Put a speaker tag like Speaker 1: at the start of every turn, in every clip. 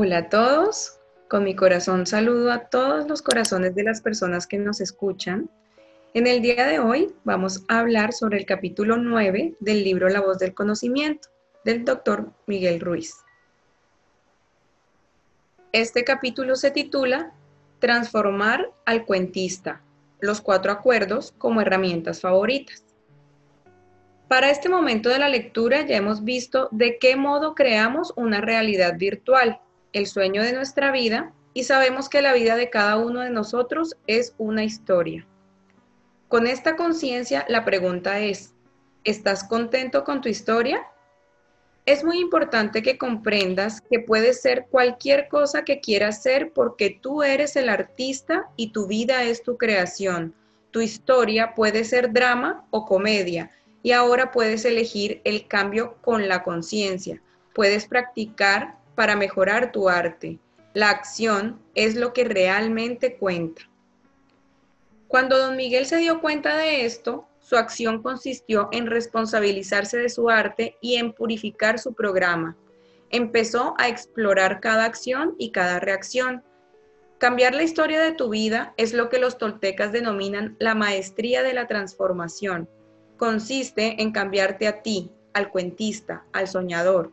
Speaker 1: Hola a todos, con mi corazón saludo a todos los corazones de las personas que nos escuchan. En el día de hoy vamos a hablar sobre el capítulo 9 del libro La voz del conocimiento del doctor Miguel Ruiz. Este capítulo se titula Transformar al cuentista, los cuatro acuerdos como herramientas favoritas. Para este momento de la lectura ya hemos visto de qué modo creamos una realidad virtual, el sueño de nuestra vida, y sabemos que la vida de cada uno de nosotros es una historia. Con esta conciencia, la pregunta es, ¿estás contento con tu historia? Es muy importante que comprendas que puedes ser cualquier cosa que quieras ser porque tú eres el artista y tu vida es tu creación. Tu historia puede ser drama o comedia y ahora puedes elegir el cambio con la conciencia. Puedes practicar para mejorar tu arte. La acción es lo que realmente cuenta. Cuando don Miguel se dio cuenta de esto, su acción consistió en responsabilizarse de su arte y en purificar su programa. Empezó a explorar cada acción y cada reacción. Cambiar la historia de tu vida es lo que los toltecas denominan la maestría de la transformación. Consiste en cambiarte a ti, al cuentista, al soñador.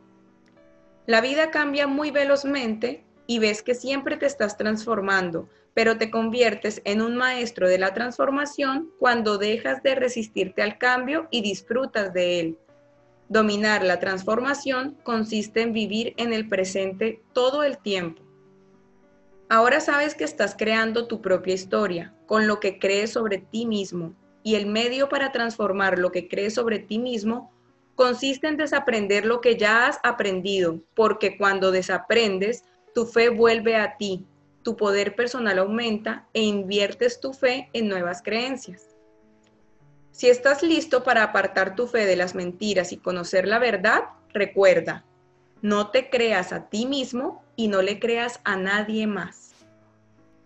Speaker 1: La vida cambia muy velozmente y ves que siempre te estás transformando, pero te conviertes en un maestro de la transformación cuando dejas de resistirte al cambio y disfrutas de él. Dominar la transformación consiste en vivir en el presente todo el tiempo. Ahora sabes que estás creando tu propia historia, con lo que crees sobre ti mismo, y el medio para transformar lo que crees sobre ti mismo consiste en desaprender lo que ya has aprendido, porque cuando desaprendes, tu fe vuelve a ti, tu poder personal aumenta e inviertes tu fe en nuevas creencias. Si estás listo para apartar tu fe de las mentiras y conocer la verdad, recuerda, no te creas a ti mismo y no le creas a nadie más.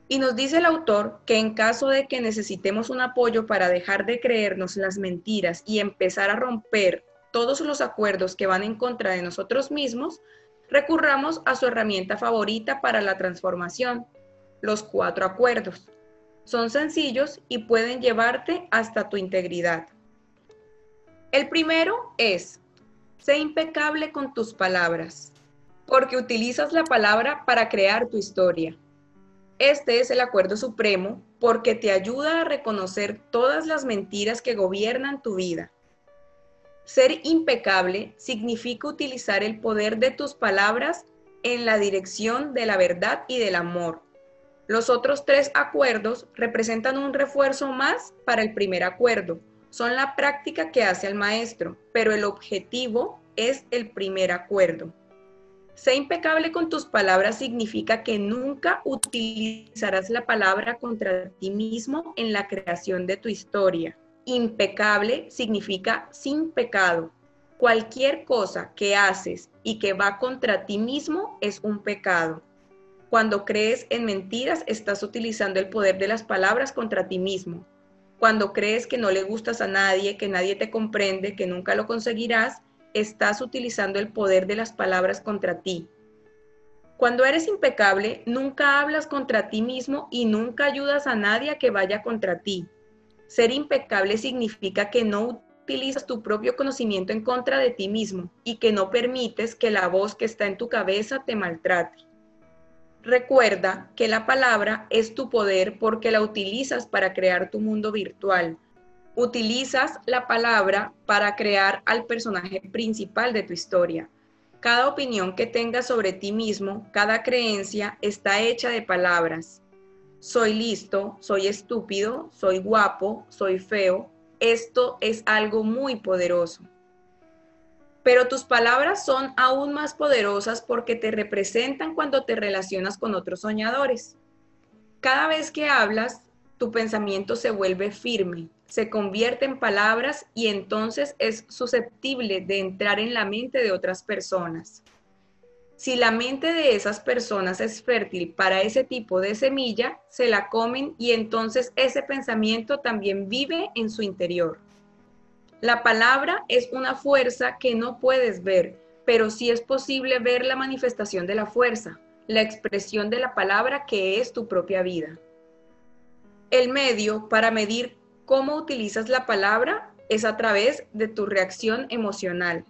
Speaker 1: Y nos dice el autor que en caso de que necesitemos un apoyo para dejar de creernos las mentiras y empezar a romper todos los acuerdos que van en contra de nosotros mismos, recurramos a su herramienta favorita para la transformación, los cuatro acuerdos. Son sencillos y pueden llevarte hasta tu integridad. El primero es, sé impecable con tus palabras, porque utilizas la palabra para crear tu historia. Este es el acuerdo supremo porque te ayuda a reconocer todas las mentiras que gobiernan tu vida ser impecable significa utilizar el poder de tus palabras en la dirección de la verdad y del amor. Los otros tres acuerdos representan un refuerzo más para el primer acuerdo. Son la práctica que hace el maestro, pero el objetivo es el primer acuerdo. Sé impecable con tus palabras significa que nunca utilizarás la palabra contra ti mismo en la creación de tu historia. Impecable significa sin pecado. Cualquier cosa que haces y que va contra ti mismo es un pecado. Cuando crees en mentiras, estás utilizando el poder de las palabras contra ti mismo. Cuando crees que no le gustas a nadie, que nadie te comprende, que nunca lo conseguirás, estás utilizando el poder de las palabras contra ti. Cuando eres impecable, nunca hablas contra ti mismo y nunca ayudas a nadie a que vaya contra ti. Ser impecable significa que no utilizas tu propio conocimiento en contra de ti mismo y que no permites que la voz que está en tu cabeza te maltrate. Recuerda que la palabra es tu poder porque la utilizas para crear tu mundo virtual. Utilizas la palabra para crear al personaje principal de tu historia. Cada opinión que tengas sobre ti mismo, cada creencia está hecha de palabras soy listo, soy estúpido, soy guapo, soy feo. Esto es algo muy poderoso. Pero tus palabras son aún más poderosas porque te representan cuando te relacionas con otros soñadores. Cada vez que hablas, tu pensamiento se vuelve firme, se convierte en palabras y entonces es susceptible de entrar en la mente de otras personas. Si la mente de esas personas es fértil para ese tipo de semilla, se la comen y entonces ese pensamiento también vive en su interior. La palabra es una fuerza que no puedes ver, pero sí es posible ver la manifestación de la fuerza. la expresión de la palabra que es tu propia vida. El medio para medir cómo utilizas la palabra es a través de tu reacción emocional.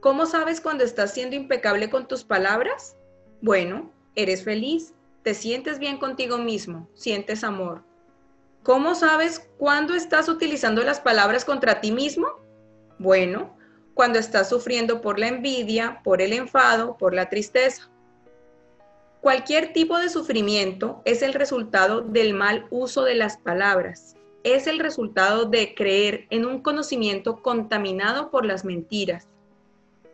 Speaker 1: ¿Cómo sabes cuando estás siendo impecable con tus palabras? Bueno, eres feliz, te sientes bien contigo mismo, sientes amor. ¿Cómo sabes cuándo estás utilizando las palabras contra ti mismo? Bueno, cuando estás sufriendo por la envidia, por el enfado, por la tristeza. Cualquier tipo de sufrimiento es el resultado del mal uso de las palabras. Es el resultado de creer en un conocimiento contaminado por las mentiras.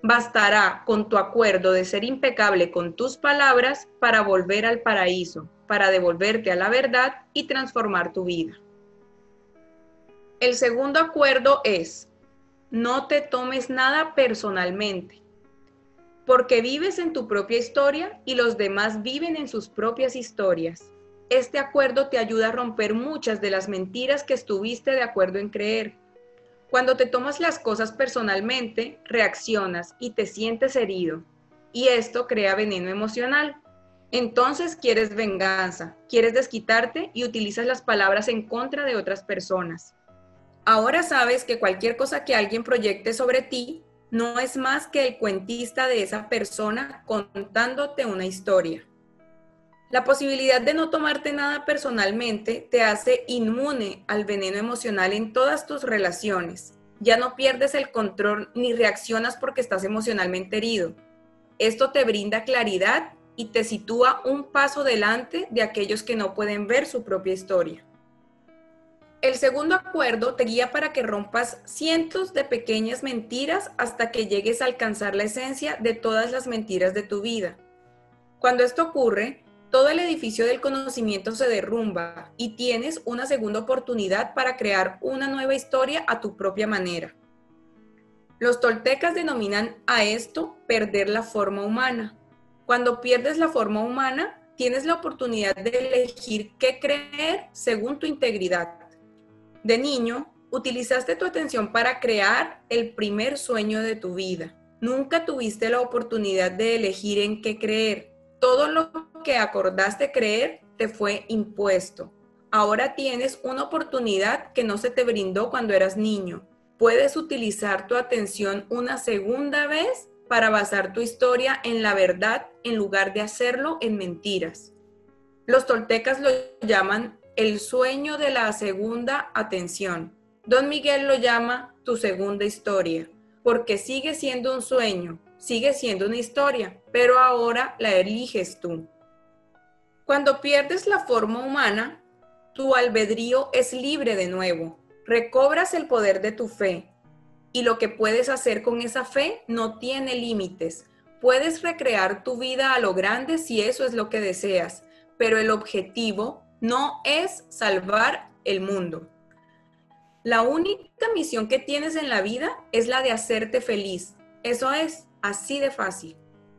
Speaker 1: Bastará con tu acuerdo de ser impecable con tus palabras para volver al paraíso, para devolverte a la verdad y transformar tu vida. El segundo acuerdo es, no te tomes nada personalmente porque vives en tu propia historia y los demás viven en sus propias historias. Este acuerdo te ayuda a romper muchas de las mentiras que estuviste de acuerdo en creer. Cuando te tomas las cosas personalmente, reaccionas y te sientes herido. Y esto crea veneno emocional. Entonces quieres venganza, quieres desquitarte y utilizas las palabras en contra de otras personas. Ahora sabes que cualquier cosa que alguien proyecte sobre ti no es más que el cuentista de esa persona contándote una historia. La posibilidad de no tomarte nada personalmente te hace inmune al veneno emocional en todas tus relaciones. Ya no pierdes el control ni reaccionas porque estás emocionalmente herido. Esto te brinda claridad y te sitúa un paso delante de aquellos que no pueden ver su propia historia. El segundo acuerdo te guía para que rompas cientos de pequeñas mentiras hasta que llegues a alcanzar la esencia de todas las mentiras de tu vida. Cuando esto ocurre, todo el edificio del conocimiento se derrumba y tienes una segunda oportunidad para crear una nueva historia a tu propia manera. Los toltecas denominan a esto perder la forma humana. Cuando pierdes la forma humana, tienes la oportunidad de elegir qué creer según tu integridad. De niño, utilizaste tu atención para crear el primer sueño de tu vida. Nunca tuviste la oportunidad de elegir en qué creer. Todo lo que acordaste creer te fue impuesto. Ahora tienes una oportunidad que no se te brindó cuando eras niño. Puedes utilizar tu atención una segunda vez para basar tu historia en la verdad en lugar de hacerlo en mentiras. Los toltecas lo llaman el sueño de la segunda atención. Don Miguel lo llama tu segunda historia, porque sigue siendo un sueño, sigue siendo una historia, pero ahora la eliges tú. Cuando pierdes la forma humana, tu albedrío es libre de nuevo, recobras el poder de tu fe, y lo que puedes hacer con esa fe no tiene límites. Puedes recrear tu vida a lo grande si eso es lo que deseas, pero el objetivo no es salvar el mundo. La única misión que tienes en la vida es la de hacerte feliz. Eso es así de fácil.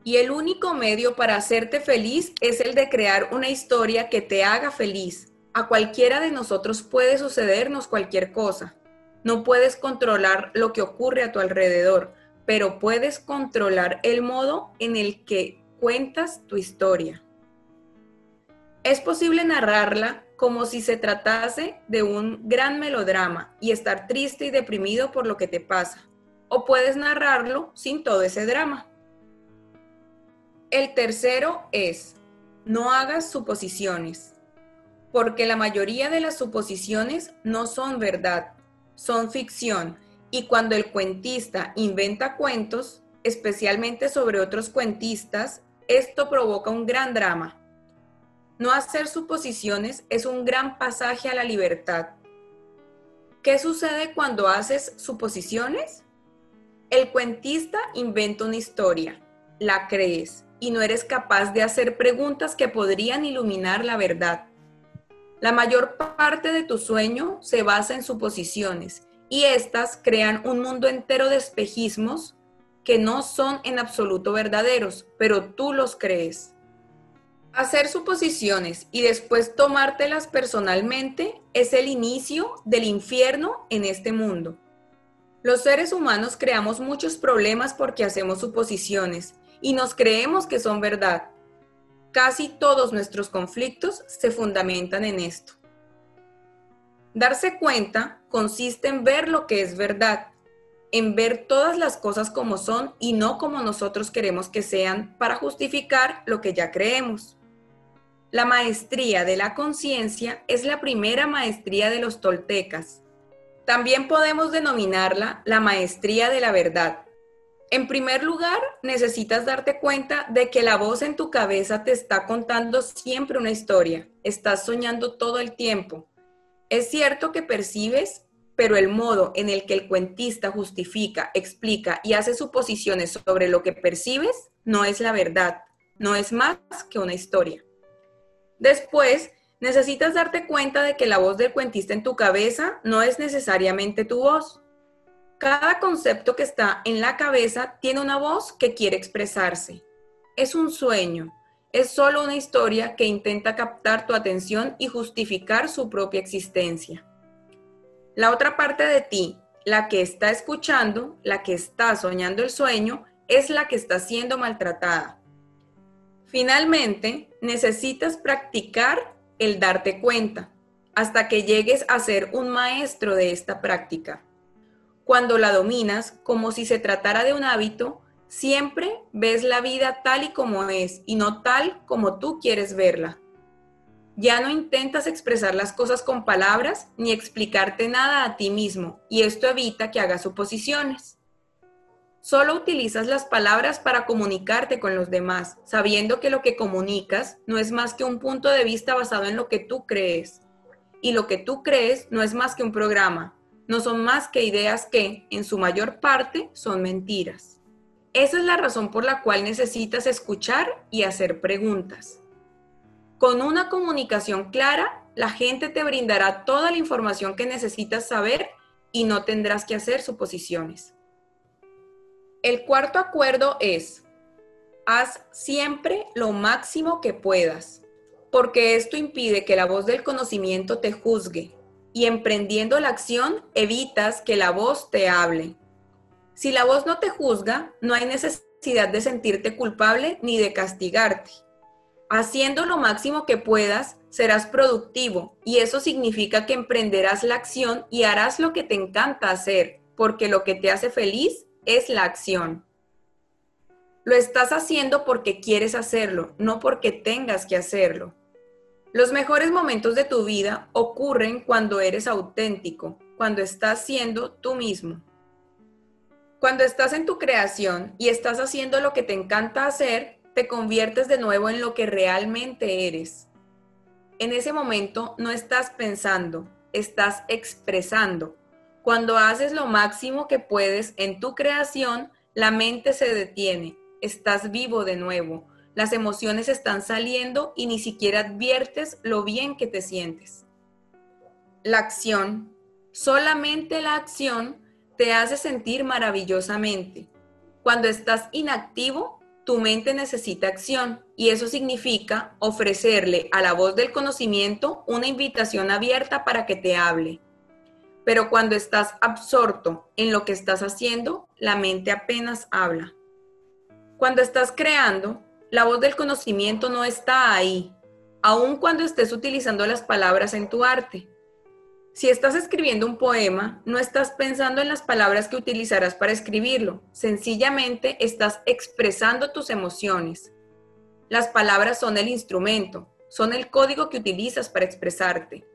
Speaker 1: Y el único medio para hacerte feliz es el de crear una historia que te haga feliz. A cualquiera de nosotros puede sucedernos cualquier cosa. No puedes controlar lo que ocurre a tu alrededor, pero puedes controlar el modo en el que cuentas tu historia. Es posible narrarla como si se tratase de un gran melodrama y estar triste y deprimido por lo que te pasa. O puedes narrarlo sin todo ese drama. El tercero es, no hagas suposiciones, porque la mayoría de las suposiciones no son verdad, son ficción, y cuando el cuentista inventa cuentos, especialmente sobre otros cuentistas, esto provoca un gran drama no hacer suposiciones es un gran pasaje a la libertad. ¿Qué sucede cuando haces suposiciones? El cuentista inventa una historia, la crees y no eres capaz de hacer preguntas que podrían iluminar la verdad. La mayor parte de tu sueño se basa en suposiciones y éstas crean un mundo entero de espejismos que no son en absoluto verdaderos, pero tú los crees. Hacer suposiciones y después tomártelas personalmente es el inicio del infierno en este mundo. Los seres humanos creamos muchos problemas porque hacemos suposiciones y nos creemos que son verdad. Casi todos nuestros conflictos se fundamentan en esto. Darse cuenta consiste en ver lo que es verdad, en ver todas las cosas como son y no como nosotros queremos que sean para justificar lo que ya creemos. La maestría de la conciencia es la primera maestría de los toltecas. También podemos denominarla la maestría de la verdad. En primer lugar, necesitas darte cuenta de que la voz en tu cabeza te está contando siempre una historia. Estás soñando todo el tiempo. Es cierto que percibes pero el modo en el que el cuentista justifica, explica y hace suposiciones sobre lo que percibes no es la verdad, no es más que una historia. Después, necesitas darte cuenta de que la voz del cuentista en tu cabeza no es necesariamente tu voz. Cada concepto que está en la cabeza tiene una voz que quiere expresarse. Es un sueño, es solo una historia que intenta captar tu atención y justificar su propia existencia. La otra parte de ti, la que está escuchando, la que está soñando el sueño, es la que está siendo maltratada. Finalmente, necesitas practicar el darte cuenta hasta que llegues a ser un maestro de esta práctica. Cuando la dominas, como si se tratara de un hábito, siempre ves la vida tal y como es y no tal como tú quieres verla. Ya no intentas expresar las cosas con palabras ni explicarte nada a ti mismo y esto evita que hagas suposiciones. Solo utilizas las palabras para comunicarte con los demás, sabiendo que lo que comunicas no es más que un punto de vista basado en lo que tú crees. Y lo que tú crees no es más que un programa, no son más que ideas que, en su mayor parte, son mentiras. Esa es la razón por la cual necesitas escuchar y hacer preguntas. Con una comunicación clara, la gente te brindará toda la información que necesitas saber y no tendrás que hacer suposiciones. El cuarto acuerdo es, haz siempre lo máximo que puedas, porque esto impide que la voz del conocimiento te juzgue y emprendiendo la acción evitas que la voz te hable. Si la voz no te juzga, no hay necesidad de sentirte culpable ni de castigarte Haciendo lo máximo que puedas, serás productivo y eso significa que emprenderás la acción y harás lo que te encanta hacer, porque lo que te hace feliz es la acción. Lo estás haciendo porque quieres hacerlo, no porque tengas que hacerlo. Los mejores momentos de tu vida ocurren cuando eres auténtico, cuando estás siendo tú mismo. Cuando estás en tu creación y estás haciendo lo que te encanta hacer, te conviertes de nuevo en lo que realmente eres. En ese momento no estás pensando, estás expresando. Cuando haces lo máximo que puedes en tu creación, la mente se detiene, estás vivo de nuevo, las emociones están saliendo y ni siquiera adviertes lo bien que te sientes. La acción, solamente la acción, te hace sentir maravillosamente. Cuando estás inactivo, tu mente necesita acción y eso significa ofrecerle a la voz del conocimiento una invitación abierta para que te hable. Pero cuando estás absorto en lo que estás haciendo, la mente apenas habla. Cuando estás creando, la voz del conocimiento no está ahí, aun cuando estés utilizando las palabras en tu arte. Si estás escribiendo un poema, no estás pensando en las palabras que utilizarás para escribirlo, sencillamente estás expresando tus emociones. Las palabras son el instrumento, son el código que utilizas para expresarte.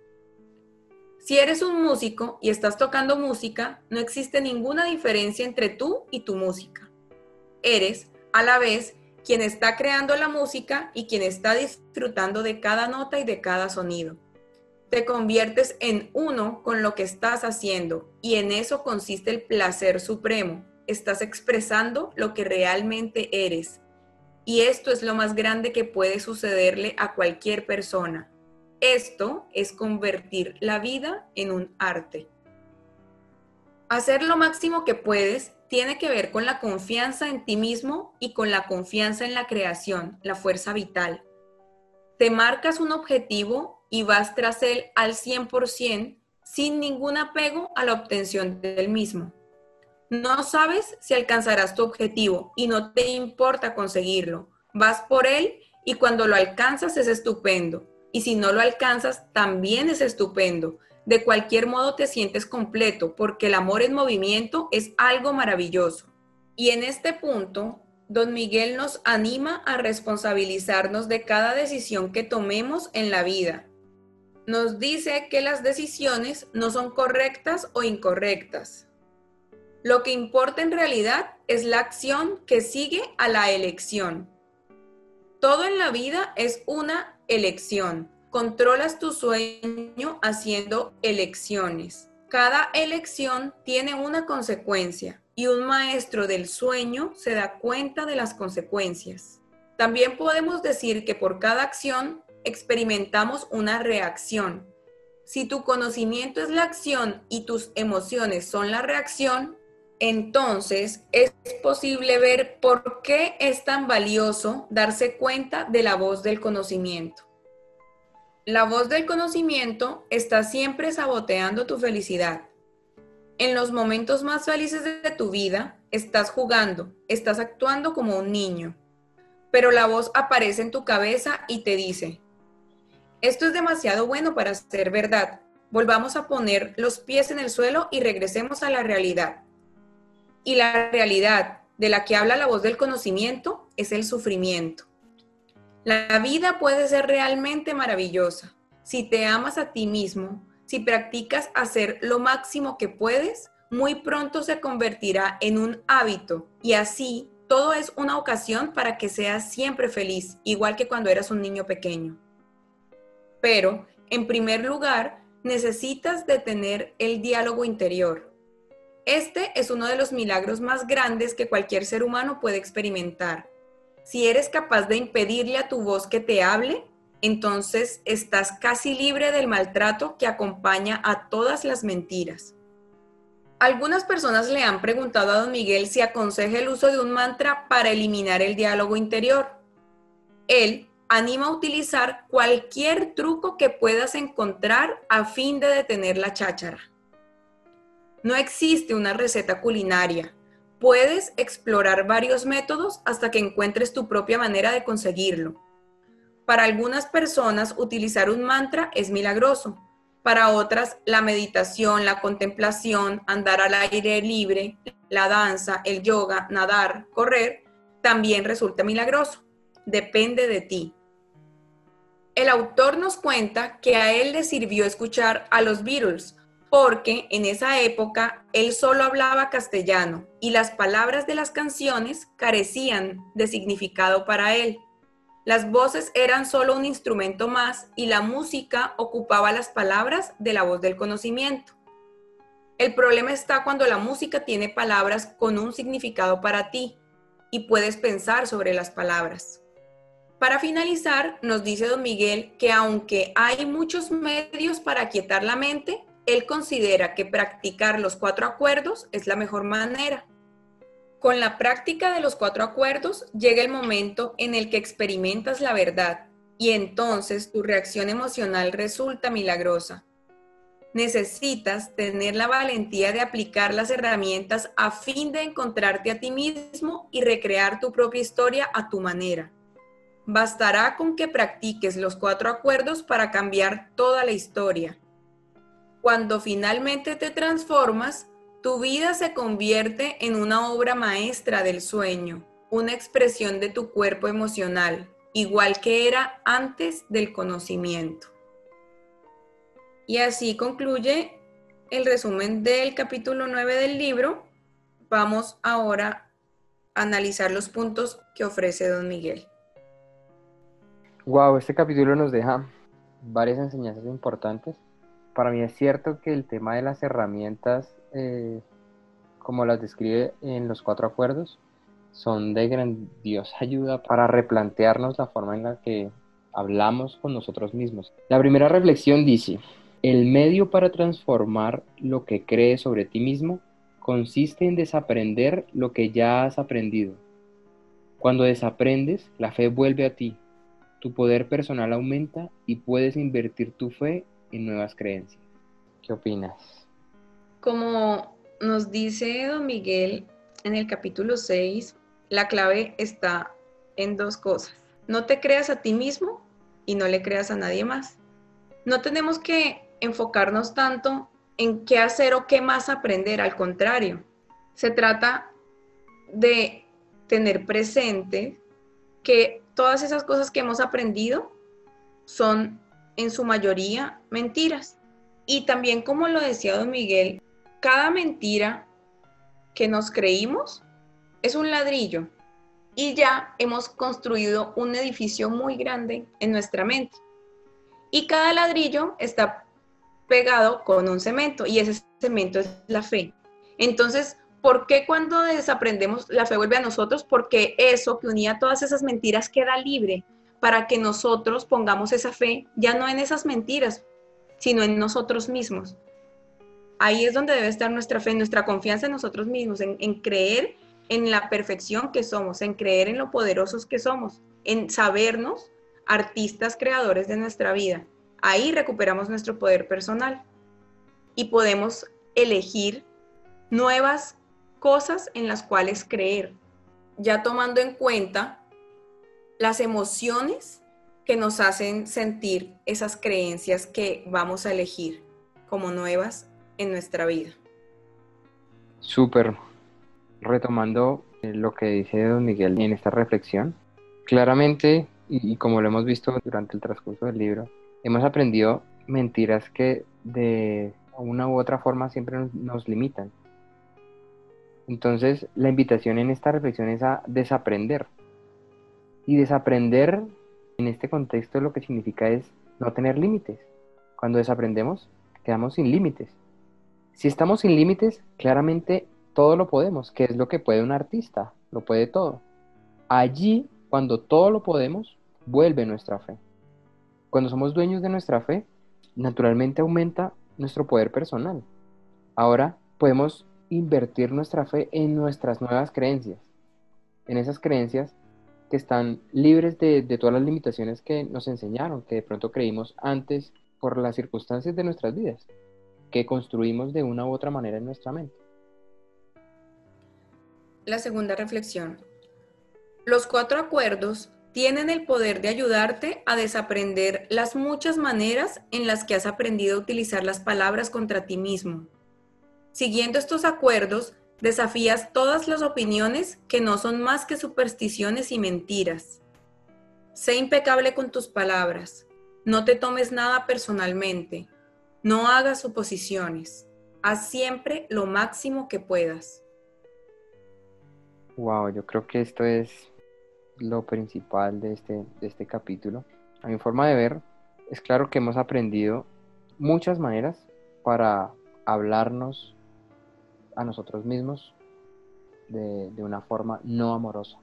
Speaker 1: Si eres un músico y estás tocando música, no existe ninguna diferencia entre tú y tu música. Eres, a la vez, quien está creando la música y quien está disfrutando de cada nota y de cada sonido te conviertes en uno con lo que estás haciendo y en eso consiste el placer supremo. Estás expresando lo que realmente eres. Y esto es lo más grande que puede sucederle a cualquier persona. Esto es convertir la vida en un arte. Hacer lo máximo que puedes tiene que ver con la confianza en ti mismo y con la confianza en la creación, la fuerza vital. Te marcas un objetivo y vas tras él al 100% sin ningún apego a la obtención del mismo. No sabes si alcanzarás tu objetivo y no te importa conseguirlo. Vas por él y cuando lo alcanzas es estupendo. Y si no lo alcanzas, también es estupendo. De cualquier modo te sientes completo porque el amor en movimiento es algo maravilloso. Y en este punto, don Miguel nos anima a responsabilizarnos de cada decisión que tomemos en la vida. Nos dice que las decisiones no son correctas o incorrectas. Lo que importa en realidad es la acción que sigue a la elección. Todo en la vida es una elección. Controlas tu sueño haciendo elecciones. Cada elección tiene una consecuencia y un maestro del sueño se da cuenta de las consecuencias. También podemos decir que por cada acción experimentamos una reacción. Si tu conocimiento es la acción y tus emociones son la reacción, entonces es posible ver por qué es tan valioso darse cuenta de la voz del conocimiento. La voz del conocimiento está siempre saboteando tu felicidad. En los momentos más felices de tu vida, estás jugando, estás actuando como un niño, pero la voz aparece en tu cabeza y te dice, esto es demasiado bueno para ser verdad, volvamos a poner los pies en el suelo y regresemos a la realidad. Y la realidad de la que habla la voz del conocimiento es el sufrimiento. La vida puede ser realmente maravillosa si te amas a ti mismo, si practicas hacer lo máximo que puedes, muy pronto se convertirá en un hábito y así todo es una ocasión para que seas siempre feliz, igual que cuando eras un niño pequeño. Pero, en primer lugar, necesitas de tener el diálogo interior, este es uno de los milagros más grandes que cualquier ser humano puede experimentar. Si eres capaz de impedirle a tu voz que te hable, entonces estás casi libre del maltrato que acompaña a todas las mentiras. Algunas personas le han preguntado a don Miguel si aconseja el uso de un mantra para eliminar el diálogo interior. Él anima a utilizar cualquier truco que puedas encontrar a fin de detener la cháchara. No existe una receta culinaria. Puedes explorar varios métodos hasta que encuentres tu propia manera de conseguirlo. Para algunas personas utilizar un mantra es milagroso. Para otras, la meditación, la contemplación, andar al aire libre, la danza, el yoga, nadar, correr, también resulta milagroso. Depende de ti. El autor nos cuenta que a él le sirvió escuchar a los Beatles, porque en esa época él solo hablaba castellano y las palabras de las canciones carecían de significado para él. Las voces eran solo un instrumento más y la música ocupaba las palabras de la voz del conocimiento. El problema está cuando la música tiene palabras con un significado para ti y puedes pensar sobre las palabras. Para finalizar, nos dice don Miguel que aunque hay muchos medios para quietar la mente, él considera que practicar los cuatro acuerdos es la mejor manera. Con la práctica de los cuatro acuerdos llega el momento en el que experimentas la verdad y entonces tu reacción emocional resulta milagrosa. Necesitas tener la valentía de aplicar las herramientas a fin de encontrarte a ti mismo y recrear tu propia historia a tu manera. Bastará con que practiques los cuatro acuerdos para cambiar toda la historia cuando finalmente te transformas, tu vida se convierte en una obra maestra del sueño, una expresión de tu cuerpo emocional, igual que era antes del conocimiento. Y así concluye el resumen del capítulo 9 del libro. Vamos ahora a analizar los puntos que ofrece don Miguel.
Speaker 2: Wow, este capítulo nos deja varias enseñanzas importantes para mí es cierto que el tema de las herramientas, eh, como las describe en los cuatro acuerdos, son de grandiosa ayuda para replantearnos la forma en la que hablamos con nosotros mismos. La primera reflexión dice, el medio para transformar lo que crees sobre ti mismo consiste en desaprender lo que ya has aprendido. Cuando desaprendes, la fe vuelve a ti, tu poder personal aumenta y puedes invertir tu fe y nuevas creencias. ¿Qué opinas?
Speaker 1: Como nos dice don Miguel en el capítulo 6, la clave está en dos cosas. No te creas a ti mismo y no le creas a nadie más. No tenemos que enfocarnos tanto en qué hacer o qué más aprender, al contrario, se trata de tener presente que todas esas cosas que hemos aprendido son en su mayoría mentiras. Y también, como lo decía don Miguel, cada mentira que nos creímos es un ladrillo y ya hemos construido un edificio muy grande en nuestra mente. Y cada ladrillo está pegado con un cemento y ese cemento es la fe. Entonces, ¿por qué cuando desaprendemos la fe vuelve a nosotros? Porque eso que unía todas esas mentiras queda libre para que nosotros pongamos esa fe ya no en esas mentiras, sino en nosotros mismos. Ahí es donde debe estar nuestra fe, nuestra confianza en nosotros mismos, en, creer en la perfección que somos, en creer en lo poderosos que somos, en sabernos artistas creadores de nuestra vida. Ahí recuperamos nuestro poder personal y podemos elegir nuevas cosas en las cuales creer, ya tomando en cuenta las emociones que nos hacen sentir esas creencias que vamos a elegir como nuevas en nuestra vida.
Speaker 2: Súper. Retomando eh, lo que dice don Miguel en esta reflexión, claramente, y, como lo hemos visto durante el transcurso del libro, hemos aprendido mentiras que de una u otra forma siempre nos, limitan. Entonces, la invitación en esta reflexión es a desaprender. Y desaprender en este contexto lo que significa es no tener límites. Cuando desaprendemos, quedamos sin límites. Si estamos sin límites, claramente todo lo podemos, que es lo que puede un artista, lo puede todo. Allí, cuando todo lo podemos, vuelve nuestra fe. Cuando somos dueños de nuestra fe, naturalmente aumenta nuestro poder personal. Ahora podemos invertir nuestra fe en nuestras nuevas creencias, en esas creencias que están libres de, todas las limitaciones que nos enseñaron, que de pronto creímos antes por las circunstancias de nuestras vidas, que construimos de una u otra manera en nuestra mente.
Speaker 1: La segunda reflexión. Los cuatro acuerdos tienen el poder de ayudarte a desaprender las muchas maneras en las que has aprendido a utilizar las palabras contra ti mismo. Siguiendo estos acuerdos, desafías todas las opiniones que no son más que supersticiones y mentiras. Sé impecable con tus palabras. No te tomes nada personalmente. No hagas suposiciones. Haz siempre lo máximo que puedas.
Speaker 2: Wow, yo creo que esto es lo principal de este, de este capítulo. A mi forma de ver, es claro que hemos aprendido muchas maneras para hablarnos a nosotros mismos de, una forma no amorosa.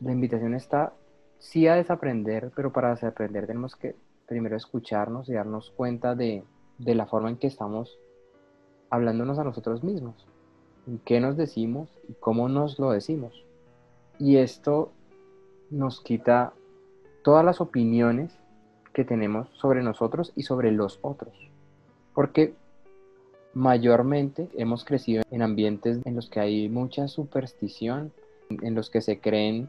Speaker 2: La invitación está sí a desaprender, pero para desaprender tenemos que primero escucharnos y darnos cuenta de, de la forma en que estamos hablándonos a nosotros mismos, en qué nos decimos y cómo nos lo decimos. Y esto nos quita todas las opiniones que tenemos sobre nosotros y sobre los otros. Porque mayormente hemos crecido en ambientes en los que hay mucha superstición, en los que se creen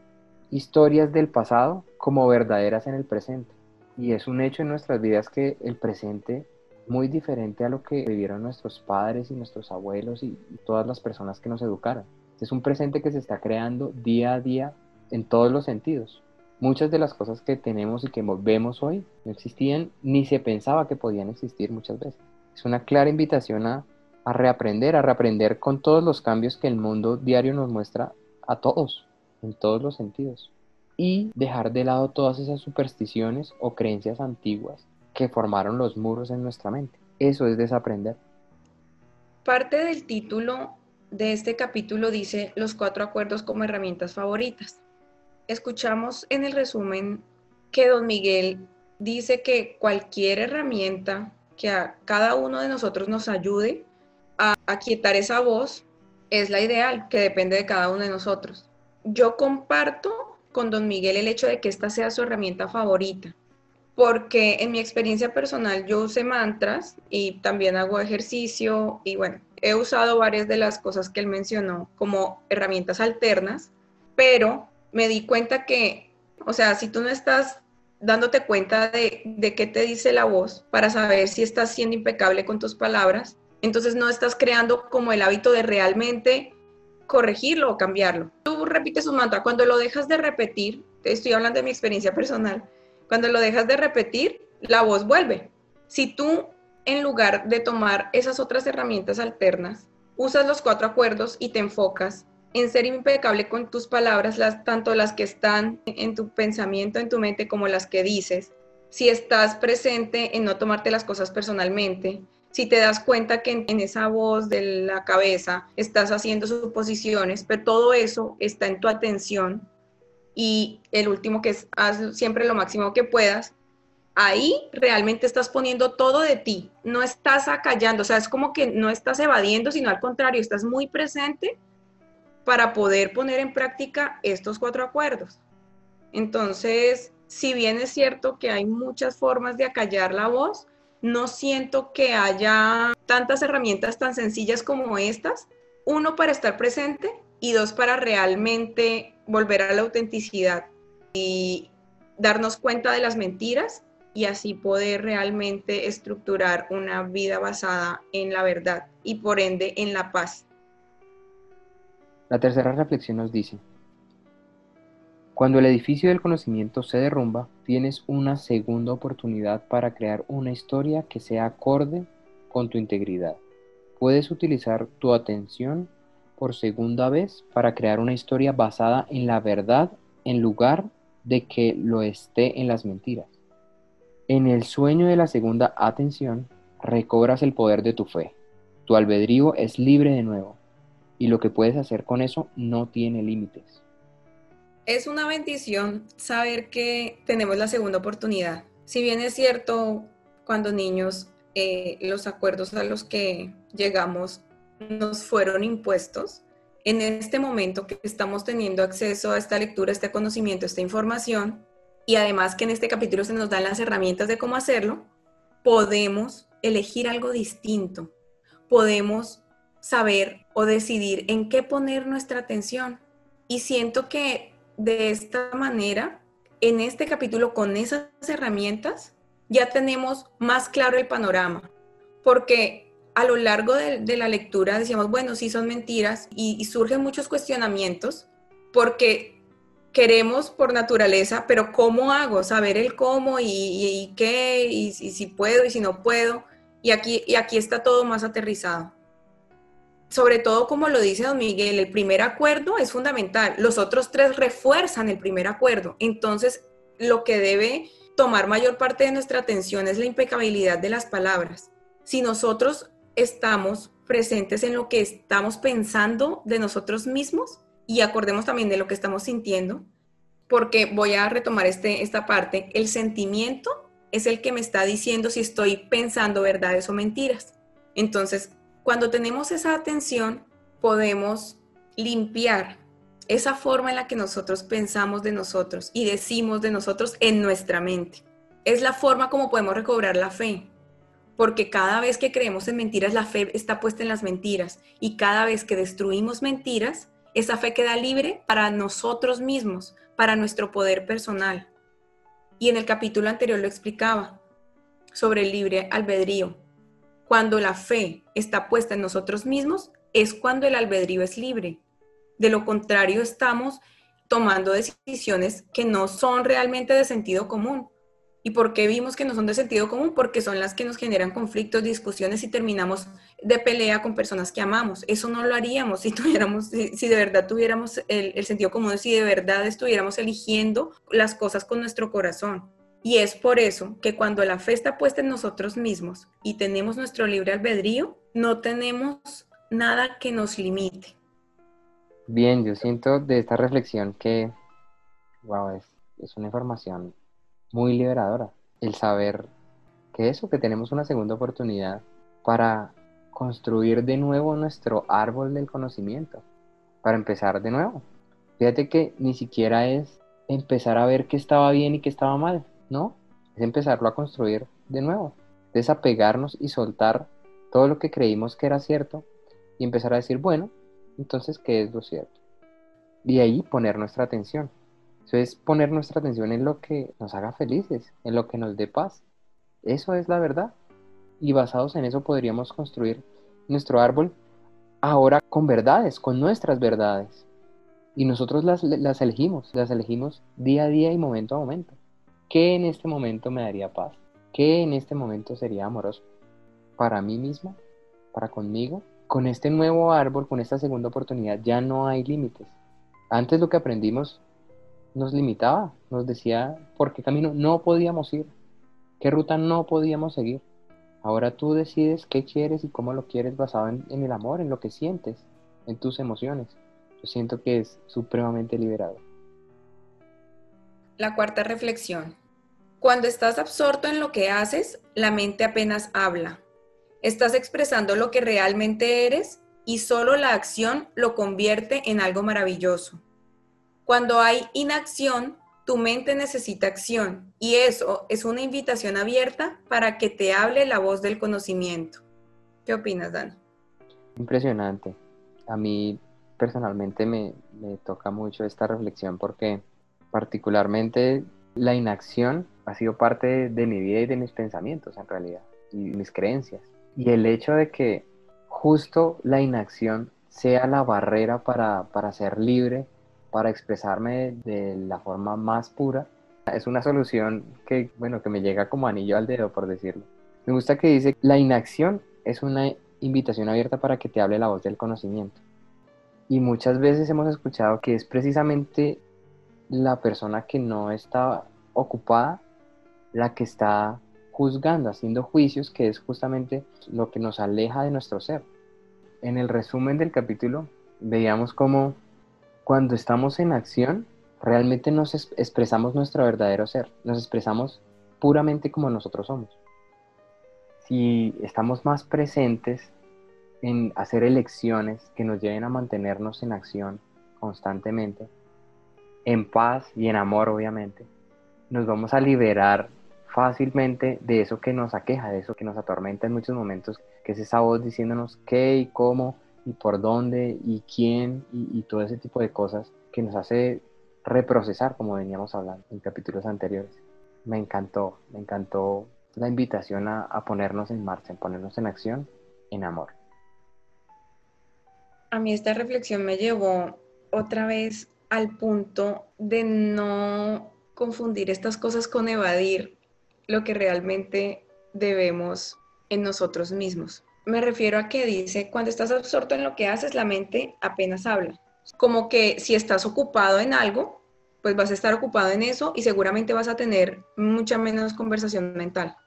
Speaker 2: historias del pasado como verdaderas en el presente. Y es un hecho en nuestras vidas que el presente muy diferente a lo que vivieron nuestros padres y nuestros abuelos y, todas las personas que nos educaron. Es un presente que se está creando día a día en todos los sentidos. Muchas de las cosas que tenemos y que vemos hoy no existían ni se pensaba que podían existir muchas veces. Es una clara invitación a, a reaprender, a reaprender con todos los cambios que el mundo diario nos muestra a todos, en todos los sentidos. Y dejar de lado todas esas supersticiones o creencias antiguas que formaron los muros en nuestra mente. Eso es desaprender.
Speaker 1: Parte del título de este capítulo dice los cuatro acuerdos como herramientas favoritas escuchamos en el resumen que don Miguel dice que cualquier herramienta que a cada uno de nosotros nos ayude a aquietar esa voz es la ideal, que depende de cada uno de nosotros. Yo comparto con don Miguel el hecho de que esta sea su herramienta favorita, porque en mi experiencia personal yo usé mantras y también hago ejercicio y bueno, he usado varias de las cosas que él mencionó como herramientas alternas, pero me di cuenta que O sea, si tú no estás dándote cuenta de, de qué te dice la voz para saber si estás siendo impecable con tus palabras, entonces no estás creando como el hábito de realmente corregirlo o cambiarlo. Tú repites un mantra, cuando lo dejas de repetir, estoy hablando de mi experiencia personal, cuando lo dejas de repetir, la voz vuelve. Si tú, en lugar de tomar esas otras herramientas alternas, usas los cuatro acuerdos y te enfocas en ser impecable con tus palabras, las, tanto las que están en tu pensamiento, en tu mente, como las que dices, si estás presente en no tomarte las cosas personalmente, si te das cuenta que en, esa voz de la cabeza estás haciendo suposiciones, pero todo eso está en tu atención y el último que es haz siempre lo máximo que puedas, ahí realmente estás poniendo todo de ti, no estás acallando, o sea, es como que no estás evadiendo, sino al contrario, estás muy presente para poder poner en práctica estos cuatro acuerdos. Entonces, si bien es cierto que hay muchas formas de acallar la voz, no siento que haya tantas herramientas tan sencillas como estas. Uno, para estar presente y dos, para realmente volver a la autenticidad y darnos cuenta de las mentiras y así poder realmente estructurar una vida basada en la verdad y por ende en la paz.
Speaker 2: La tercera reflexión nos dice, cuando el edificio del conocimiento se derrumba, tienes una segunda oportunidad para crear una historia que sea acorde con tu integridad. Puedes utilizar tu atención por segunda vez para crear una historia basada en la verdad en lugar de que lo esté en las mentiras. En el sueño de la segunda atención, recobras el poder de tu fe. Tu albedrío es libre de nuevo y lo que puedes hacer con eso no tiene límites
Speaker 1: es una bendición saber que tenemos la segunda oportunidad. Si bien es cierto, cuando niños eh, los acuerdos a los que llegamos nos fueron impuestos, en este momento que estamos teniendo acceso a esta lectura, este conocimiento, esta información, y además que en este capítulo se nos dan las herramientas de cómo hacerlo, podemos elegir algo distinto, podemos saber o decidir en qué poner nuestra atención. Y siento que de esta manera, en este capítulo, con esas herramientas, ya tenemos más claro el panorama, porque a lo largo de, la lectura decíamos, bueno, sí son mentiras y, surgen muchos cuestionamientos, porque queremos por naturaleza, pero ¿cómo hago? Saber el cómo y, qué, y, y, si puedo y si no puedo. Y aquí, y aquí está todo más aterrizado sobre todo como lo dice don Miguel, el primer acuerdo es fundamental. Los otros tres refuerzan el primer acuerdo. Entonces, lo que debe tomar mayor parte de nuestra atención es la impecabilidad de las palabras. Si nosotros estamos presentes en lo que estamos pensando de nosotros mismos y acordemos también de lo que estamos sintiendo, porque voy a retomar este, esta parte, el sentimiento es el que me está diciendo si estoy pensando verdades o mentiras. Entonces, cuando tenemos esa atención, podemos limpiar esa forma en la que nosotros pensamos de nosotros y decimos de nosotros en nuestra mente. Es la forma como podemos recobrar la fe, porque cada vez que creemos en mentiras, la fe está puesta en las mentiras y cada vez que destruimos mentiras, esa fe queda libre para nosotros mismos, para nuestro poder personal. Y en el capítulo anterior lo explicaba sobre el libre albedrío. Cuando la fe está puesta en nosotros mismos, es cuando el albedrío es libre. De lo contrario, estamos tomando decisiones que no son realmente de sentido común. ¿Y por qué vimos que no son de sentido común? Porque son las que nos generan conflictos, discusiones y terminamos de pelea con personas que amamos. Eso no lo haríamos si tuviéramos, si, de verdad tuviéramos el, el sentido común, si de verdad estuviéramos eligiendo las cosas con nuestro corazón. Y es por eso que cuando la fe está puesta en nosotros mismos y tenemos nuestro libre albedrío, no tenemos nada que nos limite.
Speaker 2: Bien, yo siento de esta reflexión que, wow, es, es una información muy liberadora. El saber que eso, que tenemos una segunda oportunidad para construir de nuevo nuestro árbol del conocimiento, para empezar de nuevo. Fíjate que ni siquiera es empezar a ver qué estaba bien y qué estaba mal, ¿no? Es empezarlo a construir de nuevo, desapegarnos y soltar todo lo que creímos que era cierto y empezar a decir, bueno, entonces, ¿qué es lo cierto? Y ahí poner nuestra atención. Eso es poner nuestra atención en lo que nos haga felices, en lo que nos dé paz. Eso es la verdad. Y basados en eso podríamos construir nuestro árbol ahora con verdades, con nuestras verdades. Y nosotros las, las elegimos, las elegimos día a día y momento a momento. ¿Qué en este momento me daría paz? ¿Qué en este momento sería amoroso? Para mí mismo, para conmigo. Con este nuevo árbol, con esta segunda oportunidad, ya no hay límites. Antes lo que aprendimos nos limitaba, nos decía por qué camino no podíamos ir, qué ruta no podíamos seguir. Ahora tú decides qué quieres y cómo lo quieres basado en, en el amor, en lo que sientes, en tus emociones. Yo siento que es supremamente liberado.
Speaker 1: La cuarta reflexión. Cuando estás absorto en lo que haces, la mente apenas habla. Estás expresando lo que realmente eres y solo la acción lo convierte en algo maravilloso. Cuando hay inacción, tu mente necesita acción y eso es una invitación abierta para que te hable la voz del conocimiento. ¿Qué opinas, Dan?
Speaker 2: Impresionante. A mí personalmente me, me toca mucho esta reflexión porque particularmente la inacción ha sido parte de, mi vida y de mis pensamientos en realidad, y mis creencias. Y el hecho de que justo la inacción sea la barrera para, para ser libre, para expresarme de la forma más pura, es una solución que, bueno, que me llega como anillo al dedo, por decirlo. Me gusta que dice, la inacción es una invitación abierta para que te hable la voz del conocimiento. Y muchas veces hemos escuchado que es precisamente la persona que no está ocupada la que está juzgando, haciendo juicios, que es justamente lo que nos aleja de nuestro ser. En el resumen del capítulo veíamos cómo cuando estamos en acción, realmente nos expresamos nuestro verdadero ser, nos expresamos puramente como nosotros somos. Si estamos más presentes en hacer elecciones que nos lleven a mantenernos en acción constantemente, en paz y en amor obviamente, nos vamos a liberar fácilmente de eso que nos aqueja, de eso que nos atormenta en muchos momentos, que es esa voz diciéndonos qué y cómo y por dónde y quién y, todo ese tipo de cosas que nos hace reprocesar como veníamos hablando en capítulos anteriores. Me encantó, me encantó la invitación a, a ponernos en marcha, en ponernos en acción, en amor.
Speaker 1: A mí esta reflexión me llevó otra vez al punto de no confundir estas cosas con evadir lo que realmente debemos en nosotros mismos. Me refiero a que dice, cuando estás absorto en lo que haces, la mente apenas habla. Como que si estás ocupado en algo, pues vas a estar ocupado en eso y seguramente vas a tener mucha menos conversación mental.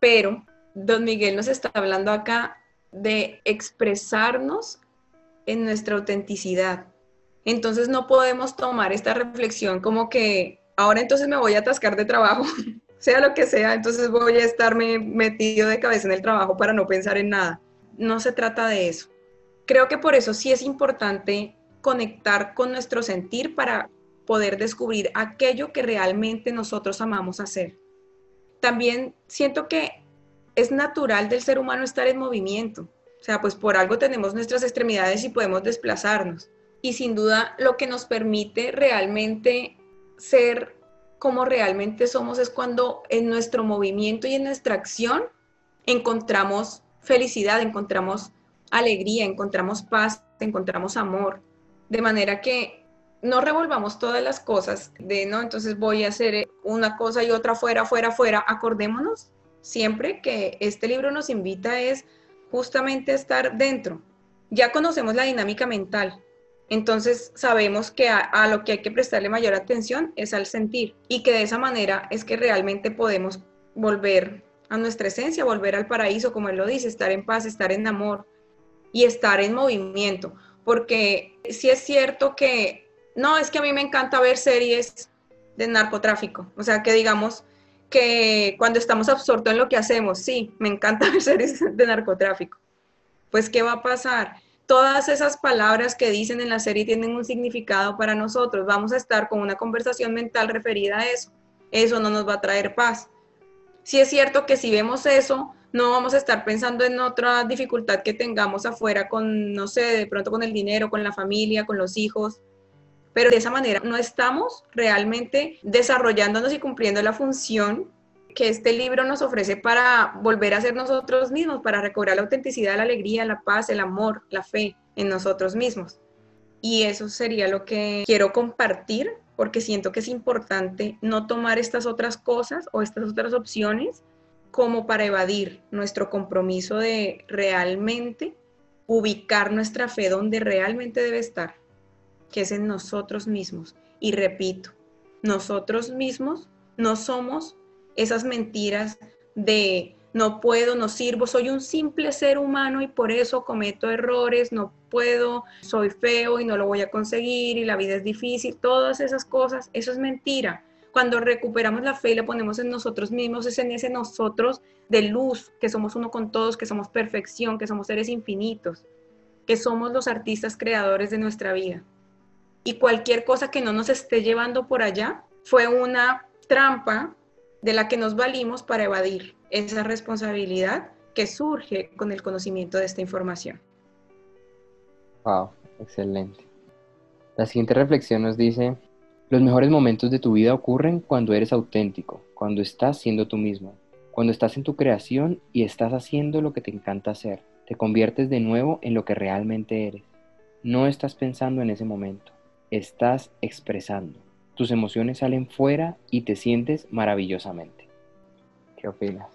Speaker 1: Pero don Miguel nos está hablando acá de expresarnos en nuestra autenticidad. Entonces no podemos tomar esta reflexión como que ahora entonces me voy a atascar de trabajo, sea lo que sea, entonces voy a estarme metido de cabeza en el trabajo para no pensar en nada. No se trata de eso. Creo que por eso sí es importante conectar con nuestro sentir para poder descubrir aquello que realmente nosotros amamos hacer. También siento que es natural del ser humano estar en movimiento. O sea, pues por algo tenemos nuestras extremidades y podemos desplazarnos. Y sin duda lo que nos permite realmente ser como realmente somos es cuando en nuestro movimiento y en nuestra acción encontramos felicidad, encontramos alegría, encontramos paz, encontramos amor. De manera que no revolvamos todas las cosas de, no, entonces voy a hacer una cosa y otra fuera, fuera, fuera. Acordémonos siempre que este libro nos invita es justamente estar dentro. Ya conocemos la dinámica mental, entonces sabemos que a, lo que hay que prestarle mayor atención es al sentir y que de esa manera es que realmente podemos volver a nuestra esencia, volver al paraíso, como él lo dice, estar en paz, estar en amor y estar en movimiento. Porque sí es cierto que, no, es que a mí me encanta ver series de narcotráfico, o sea, que digamos que cuando estamos absortos en lo que hacemos, sí, me encanta ver series de narcotráfico. Pues, ¿qué va a pasar? Todas esas palabras que dicen en la serie tienen un significado para nosotros. Vamos a estar con una conversación mental referida a eso. Eso no nos va a traer paz. Si es cierto que si vemos eso, no vamos a estar pensando en otra dificultad que tengamos afuera con, no sé, de pronto con el dinero, con la familia, con los hijos. pero de esa manera no estamos realmente desarrollándonos y cumpliendo la función que este libro nos ofrece para volver a ser nosotros mismos, para recobrar la autenticidad, la alegría, la paz, el amor, la fe en nosotros mismos. Y eso sería lo que quiero compartir, porque siento que es importante no tomar estas otras cosas o estas otras opciones como para evadir nuestro compromiso de realmente ubicar nuestra fe donde realmente debe estar, que es en nosotros mismos. Y repito, nosotros mismos no somos esas mentiras de no puedo, no sirvo, soy un simple ser humano y por eso cometo errores, no puedo, soy feo y no lo voy a conseguir y la vida es difícil, todas esas cosas, eso es mentira. Cuando recuperamos la fe y la ponemos en nosotros mismos, es en ese nosotros de luz, que somos uno con todos, que somos perfección, que somos seres infinitos, que somos los artistas creadores de nuestra vida. Y cualquier cosa que no nos esté llevando por allá fue una trampa de la que nos valimos para evadir esa responsabilidad que surge con el conocimiento de esta información.
Speaker 2: Wow, excelente. La siguiente reflexión nos dice, los mejores momentos de tu vida ocurren cuando eres auténtico, cuando estás siendo tú mismo, cuando estás en tu creación y estás haciendo lo que te encanta hacer. Te conviertes de nuevo en lo que realmente eres. No estás pensando en ese momento, estás expresando tus emociones salen fuera y te sientes maravillosamente. ¿Qué opinas?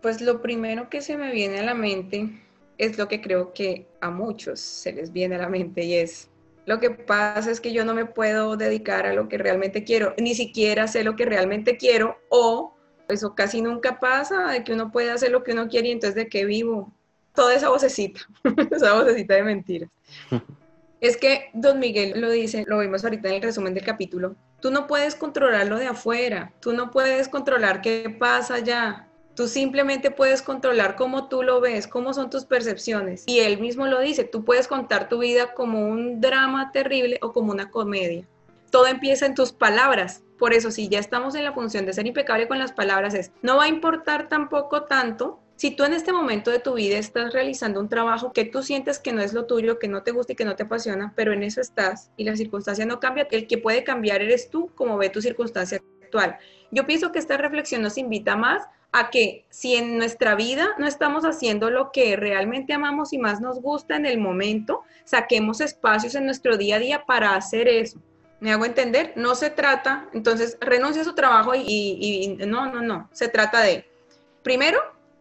Speaker 1: Pues lo primero que se me viene a la mente es lo que creo que a muchos se les viene a la mente y es, lo que pasa es que yo no me puedo dedicar a lo que realmente quiero, ni siquiera sé lo que realmente quiero o eso casi nunca pasa, de que uno puede hacer lo que uno quiere y entonces de qué vivo. Toda esa vocecita, esa vocecita de mentiras. es que Don Miguel lo dice, lo vimos ahorita en el resumen del capítulo, Tú no puedes controlar lo de afuera, tú no puedes controlar qué pasa allá. Tú simplemente puedes controlar cómo tú lo ves, cómo son tus percepciones. Y él mismo lo dice, tú puedes contar tu vida como un drama terrible o como una comedia. Todo empieza en tus palabras. Por eso, si ya estamos en la función de ser impecable con las palabras, es, no va a importar tampoco tanto si tú en este momento de tu vida estás realizando un trabajo que tú sientes que no es lo tuyo, que no te gusta y que no te apasiona, pero en eso estás y la circunstancia no cambia, el que puede cambiar eres tú como ve tu circunstancia actual. Yo pienso que esta reflexión nos invita más a que si en nuestra vida no estamos haciendo lo que realmente amamos y más nos gusta en el momento, saquemos espacios en nuestro día a día para hacer eso. ¿Me hago entender? No se trata, entonces renuncia a su trabajo y, y no, no, no. Se trata de, primero,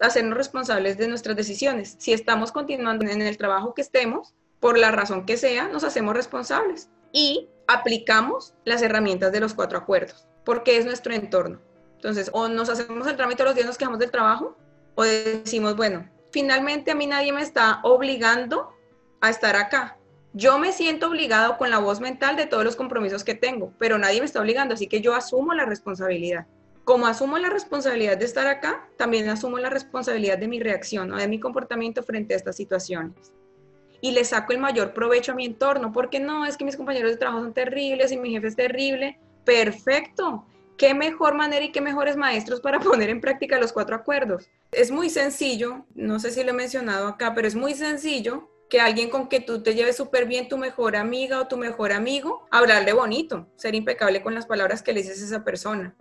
Speaker 1: hacernos responsables de nuestras decisiones. Si estamos continuando en el trabajo que estemos, por la razón que sea, nos hacemos responsables y aplicamos las herramientas de los cuatro acuerdos, porque es nuestro entorno. Entonces, o nos hacemos el trámite los días, nos quejamos del trabajo, o decimos, bueno, finalmente a mí nadie me está obligando a estar acá. Yo me siento obligado con la voz mental de todos los compromisos que tengo, pero nadie me está obligando, así que yo asumo la responsabilidad como asumo la responsabilidad de estar acá, también asumo la responsabilidad de mi reacción de mi comportamiento frente a estas situaciones. Y le saco el mayor provecho a mi entorno, porque no, es que mis compañeros de trabajo son terribles y mi jefe es terrible. Perfecto. ¿Qué mejor manera y qué mejores maestros para poner en práctica los cuatro acuerdos? Es muy sencillo, no sé si lo he mencionado acá, pero es muy sencillo que alguien con que tú te lleves súper bien, tu mejor amiga o tu mejor amigo, hablarle bonito, ser impecable con las palabras que le dices a esa persona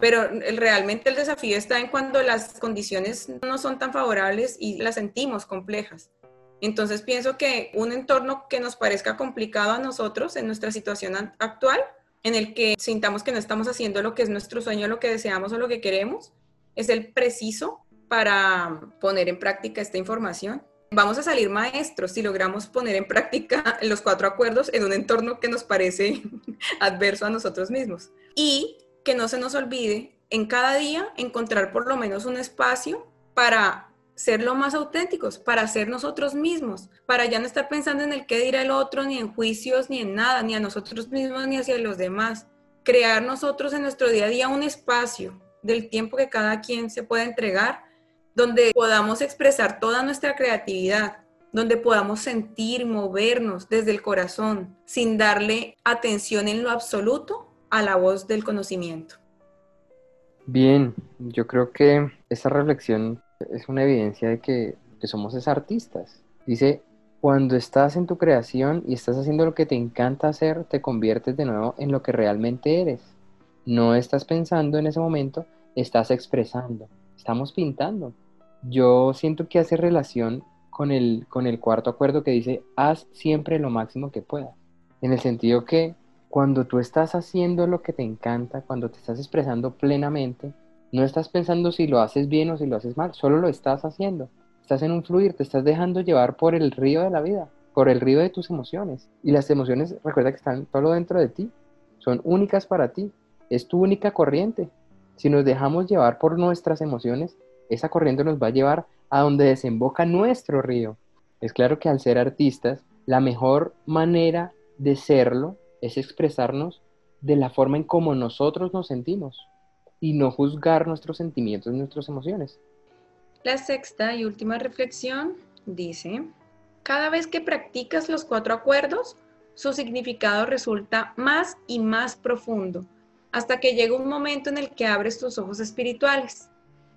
Speaker 1: pero realmente el desafío está en cuando las condiciones no son tan favorables y las sentimos complejas. Entonces pienso que un entorno que nos parezca complicado a nosotros en nuestra situación actual, en el que sintamos que no estamos haciendo lo que es nuestro sueño, lo que deseamos o lo que queremos, es el preciso para poner en práctica esta información. Vamos a salir maestros si logramos poner en práctica los cuatro acuerdos en un entorno que nos parece adverso a nosotros mismos. Y que no se nos olvide en cada día encontrar por lo menos un espacio para ser lo más auténticos, para ser nosotros mismos, para ya no estar pensando en el qué dirá el otro, ni en juicios, ni en nada, ni a nosotros mismos, ni hacia los demás. Crear nosotros en nuestro día a día un espacio del tiempo que cada quien se pueda entregar, donde podamos expresar toda nuestra creatividad, donde podamos sentir, movernos desde el corazón, sin darle atención en lo absoluto a la voz del conocimiento.
Speaker 2: Bien, yo creo que esa reflexión es una evidencia de que, somos artistas. Dice, Cuando estás en tu creación y estás haciendo lo que te encanta hacer, te conviertes de nuevo en lo que realmente eres. No estás pensando en ese momento, estás expresando. Estamos pintando. Yo siento que hace relación con el, con el cuarto acuerdo que dice, haz siempre lo máximo que puedas. En el sentido que cuando tú estás haciendo lo que te encanta, cuando te estás expresando plenamente, no estás pensando si lo haces bien o si lo haces mal, solo lo estás haciendo. Estás en un fluir, te estás dejando llevar por el río de la vida, por el río de tus emociones. Y las emociones, recuerda que están solo dentro de ti, son únicas para ti, es tu única corriente. Si nos dejamos llevar por nuestras emociones, esa corriente nos va a llevar a donde desemboca nuestro río. Es claro que al ser artistas, la mejor manera de serlo es expresarnos de la forma en como nosotros nos sentimos y no juzgar nuestros sentimientos y nuestras emociones.
Speaker 1: La sexta y última reflexión dice, cada vez que practicas los cuatro acuerdos, su significado resulta más y más profundo, hasta que llega un momento en el que abres tus ojos espirituales.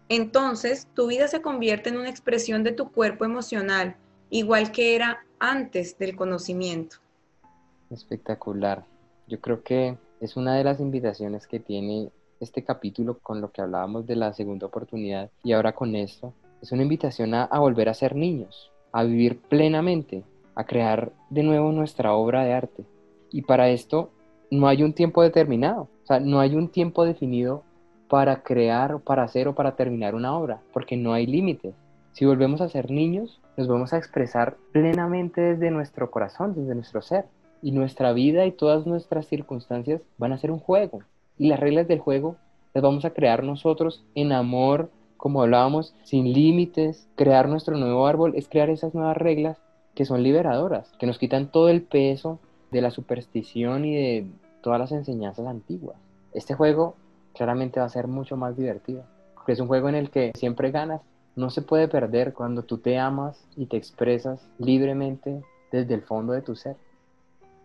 Speaker 1: Entonces, tu vida se convierte en una expresión de tu cuerpo emocional, igual que era antes del conocimiento.
Speaker 2: Espectacular. Yo creo que es una de las invitaciones que tiene este capítulo con lo que hablábamos de la segunda oportunidad y ahora con esto. Es una invitación a, volver a ser niños, a vivir plenamente, a crear de nuevo nuestra obra de arte. Y para esto no hay un tiempo determinado, o sea, no hay un tiempo definido para crear, para hacer o para terminar una obra, porque no hay límites. Si volvemos a ser niños, nos vamos a expresar plenamente desde nuestro corazón, desde nuestro ser. Y nuestra vida y todas nuestras circunstancias van a ser un juego. Y las reglas del juego las vamos a crear nosotros en amor, como hablábamos, sin límites. Crear nuestro nuevo árbol es crear esas nuevas reglas que son liberadoras, que nos quitan todo el peso de la superstición y de todas las enseñanzas antiguas. Este juego claramente va a ser mucho más divertido. Porque es un juego en el que siempre ganas. No se puede perder cuando tú te amas y te expresas libremente desde el fondo de tu ser.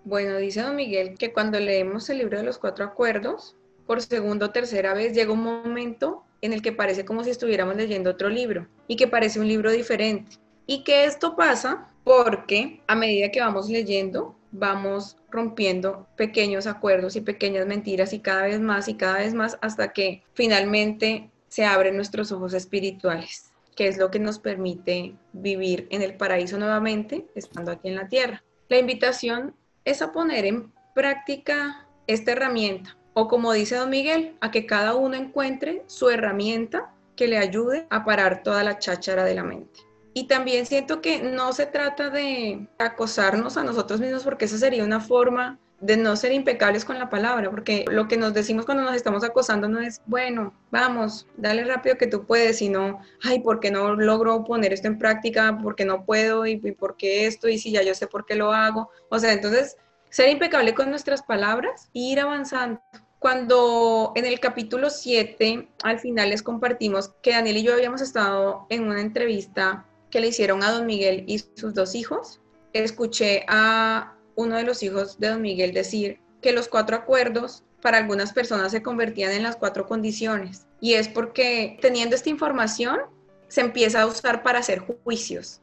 Speaker 1: Bueno, dice don Miguel que cuando leemos el libro de los cuatro acuerdos, por segunda o tercera vez llega un momento en el que parece como si estuviéramos leyendo otro libro y que parece un libro diferente. Y que esto pasa porque a medida que vamos leyendo, vamos rompiendo pequeños acuerdos y pequeñas mentiras y cada vez más y cada vez más hasta que finalmente se abren nuestros ojos espirituales, que es lo que nos permite vivir en el paraíso nuevamente, estando aquí en la tierra. La invitación es a poner en práctica esta herramienta, o como dice don Miguel, a que cada uno encuentre su herramienta que le ayude a parar toda la cháchara de la mente. Y también siento que no se trata de acosarnos a nosotros mismos porque esa sería una forma de no ser impecables con la palabra, porque lo que nos decimos cuando nos estamos acosando no es, bueno, vamos, dale rápido que tú puedes, sino, ay, ¿por qué no logro poner esto en práctica? ¿Por qué no puedo? ¿Y, y por qué esto? Y si ya yo sé por qué lo hago. O sea, entonces, ser impecable con nuestras palabras e ir avanzando. Cuando en el capítulo 7, al final les compartimos que Daniel y yo habíamos estado en una entrevista que le hicieron a don Miguel y sus dos hijos, escuché a uno de los hijos de don Miguel decir que los cuatro acuerdos para algunas personas se convertían en las cuatro condiciones. Y es porque teniendo esta información se empieza a usar para hacer juicios.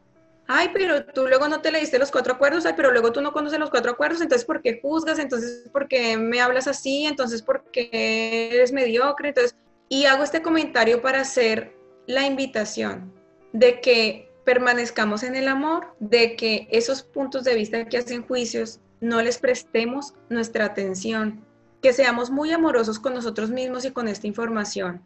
Speaker 1: Ay, pero tú luego no te leíste los cuatro acuerdos, ay, pero luego tú no conoces los cuatro acuerdos, entonces ¿por qué juzgas? Entonces ¿por qué me hablas así? Entonces ¿por qué eres mediocre? Entonces, y hago este comentario para hacer la invitación de que permanezcamos en el amor, de que esos puntos de vista que hacen juicios no les prestemos nuestra atención, que seamos muy amorosos con nosotros mismos y con esta información,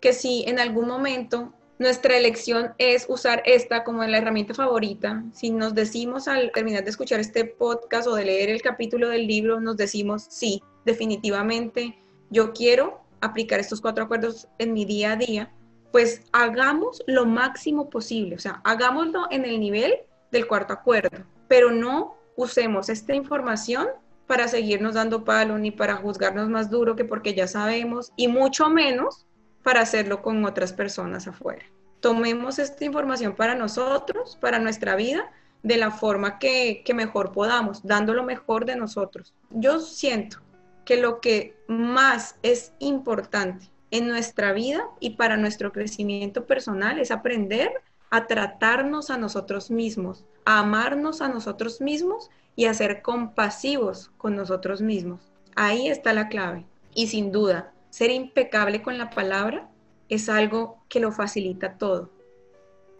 Speaker 1: que si en algún momento nuestra elección es usar esta como la herramienta favorita, si nos decimos al terminar de escuchar este podcast o de leer el capítulo del libro, nos decimos, sí, definitivamente yo quiero aplicar estos cuatro acuerdos en mi día a día, pues hagamos lo máximo posible, o sea, hagámoslo en el nivel del cuarto acuerdo, pero no usemos esta información para seguirnos dando palo ni para juzgarnos más duro que porque ya sabemos y mucho menos para hacerlo con otras personas afuera. Tomemos esta información para nosotros, para nuestra vida, de la forma que, que mejor podamos, dando lo mejor de nosotros. Yo siento que lo que más es importante en nuestra vida y para nuestro crecimiento personal es aprender a tratarnos a nosotros mismos, a amarnos a nosotros mismos y a ser compasivos con nosotros mismos. Ahí está la clave. Y sin duda, ser impecable con la palabra es algo que lo facilita todo.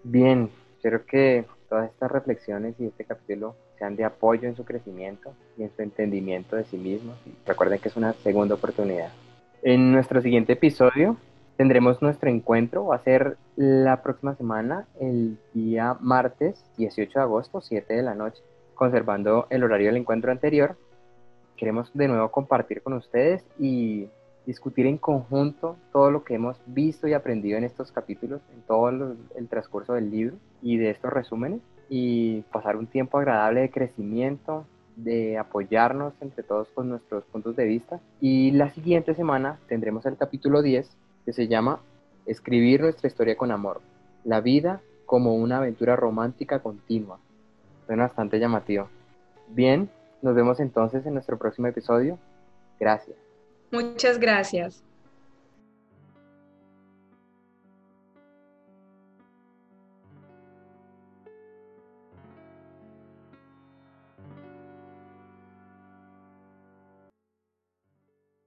Speaker 2: Bien, espero que todas estas reflexiones y este capítulo sean de apoyo en su crecimiento y en su entendimiento de sí mismos. recuerden que es una segunda oportunidad. En nuestro siguiente episodio tendremos nuestro encuentro, va a ser la próxima semana, el día martes 18 de agosto, 7 de la noche, conservando el horario del encuentro anterior. Queremos de nuevo compartir con ustedes y discutir en conjunto todo lo que hemos visto y aprendido en estos capítulos, en todo el transcurso del libro y de estos resúmenes, y pasar un tiempo agradable de crecimiento, de apoyarnos entre todos con nuestros puntos de vista. Y la siguiente semana tendremos el capítulo 10 que se llama Escribir nuestra historia con amor, la vida como una aventura romántica continua. Suena bastante llamativo. Bien, nos vemos entonces en nuestro próximo episodio. Gracias.
Speaker 1: Muchas gracias.